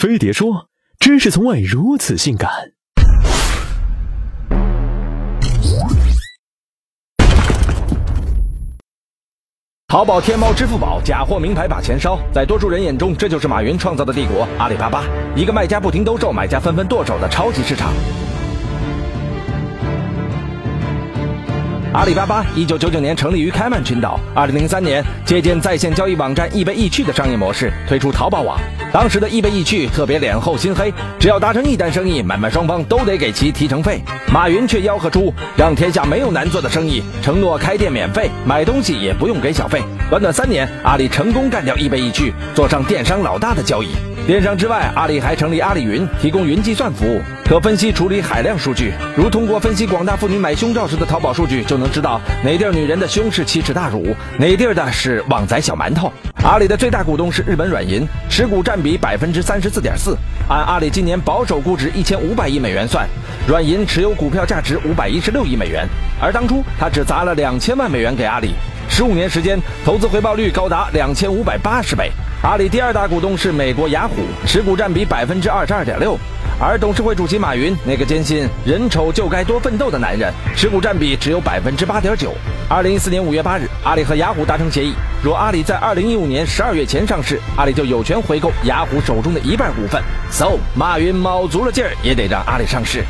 飞碟说：“知识从未如此性感。”淘宝、天猫、支付宝假货名牌把钱烧，在多数人眼中，这就是马云创造的帝国——阿里巴巴，一个卖家不停兜售、买家纷纷剁手的超级市场。阿里巴巴一九九九年成立于开曼群岛，二零零三年借鉴在线交易网站易贝易趣的商业模式，推出淘宝网。当时的易贝易趣特别脸厚心黑，只要达成一单生意，买卖双方都得给其提成费。马云却吆喝出让天下没有难做的生意，承诺开店免费，买东西也不用给小费。短短三年，阿里成功干掉易贝易趣，做上电商老大的交易。电商之外，阿里还成立阿里云，提供云计算服务，可分析处理海量数据。如通过分析广大妇女买胸罩时的淘宝数据，就能知道哪地儿女人的胸是奇耻大辱，哪地儿的是旺仔小馒头。阿里的最大股东是日本软银，持股占比百分之三十四点四。按阿里今年保守估值一千五百亿美元算，软银持有股票价值五百一十六亿美元。而当初他只砸了两千万美元给阿里，十五年时间，投资回报率高达两千五百八十倍。阿里第二大股东是美国雅虎，持股占比百分之二十二点六，而董事会主席马云那个坚信人丑就该多奋斗的男人，持股占比只有百分之八点九。二零一四年五月八日，阿里和雅虎达成协议，若阿里在二零一五年十二月前上市，阿里就有权回购雅虎手中的一半股份。So，马云卯足了劲儿也得让阿里上市。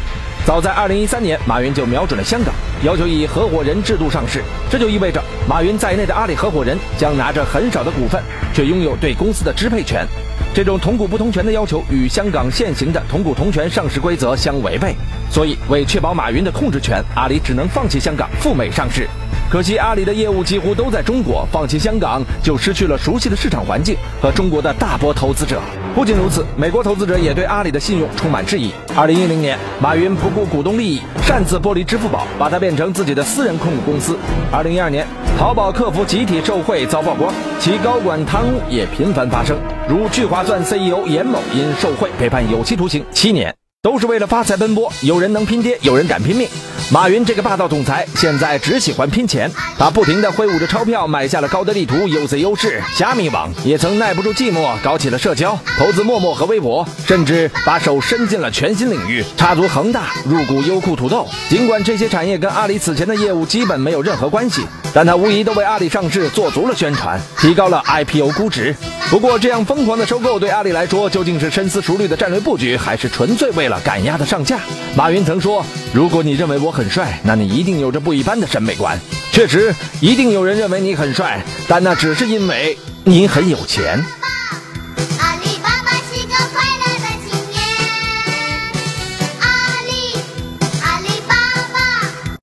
早在2013年，马云就瞄准了香港，要求以合伙人制度上市。这就意味着马云在内的阿里合伙人将拿着很少的股份，却拥有对公司的支配权。这种同股不同权的要求与香港现行的同股同权上市规则相违背，所以为确保马云的控制权，阿里只能放弃香港赴美上市。可惜阿里的业务几乎都在中国，放弃香港就失去了熟悉的市场环境和中国的大波投资者。不仅如此，美国投资者也对阿里的信用充满质疑。二零一零年，马云不顾股东利益，擅自剥离支付宝，把它变成自己的私人控股公司。二零一二年，淘宝客服集体受贿遭曝光，其高管贪污也频繁发生，如聚划算 CEO 严某因受贿被判有期徒刑七年，都是为了发财奔波。有人能拼爹，有人敢拼命。马云这个霸道总裁现在只喜欢拼钱，他不停地挥舞着钞票买下了高德地图、UZ 优势、虾米网，也曾耐不住寂寞搞起了社交，投资陌陌和微博，甚至把手伸进了全新领域，插足恒大，入股优酷土豆。尽管这些产业跟阿里此前的业务基本没有任何关系，但他无疑都为阿里上市做足了宣传，提高了 IPO 估值。不过，这样疯狂的收购对阿里来说，究竟是深思熟虑的战略布局，还是纯粹为了赶鸭子上架？马云曾说：“如果你认为我很帅，那你一定有着不一般的审美观。”确实，一定有人认为你很帅，但那只是因为你很有钱。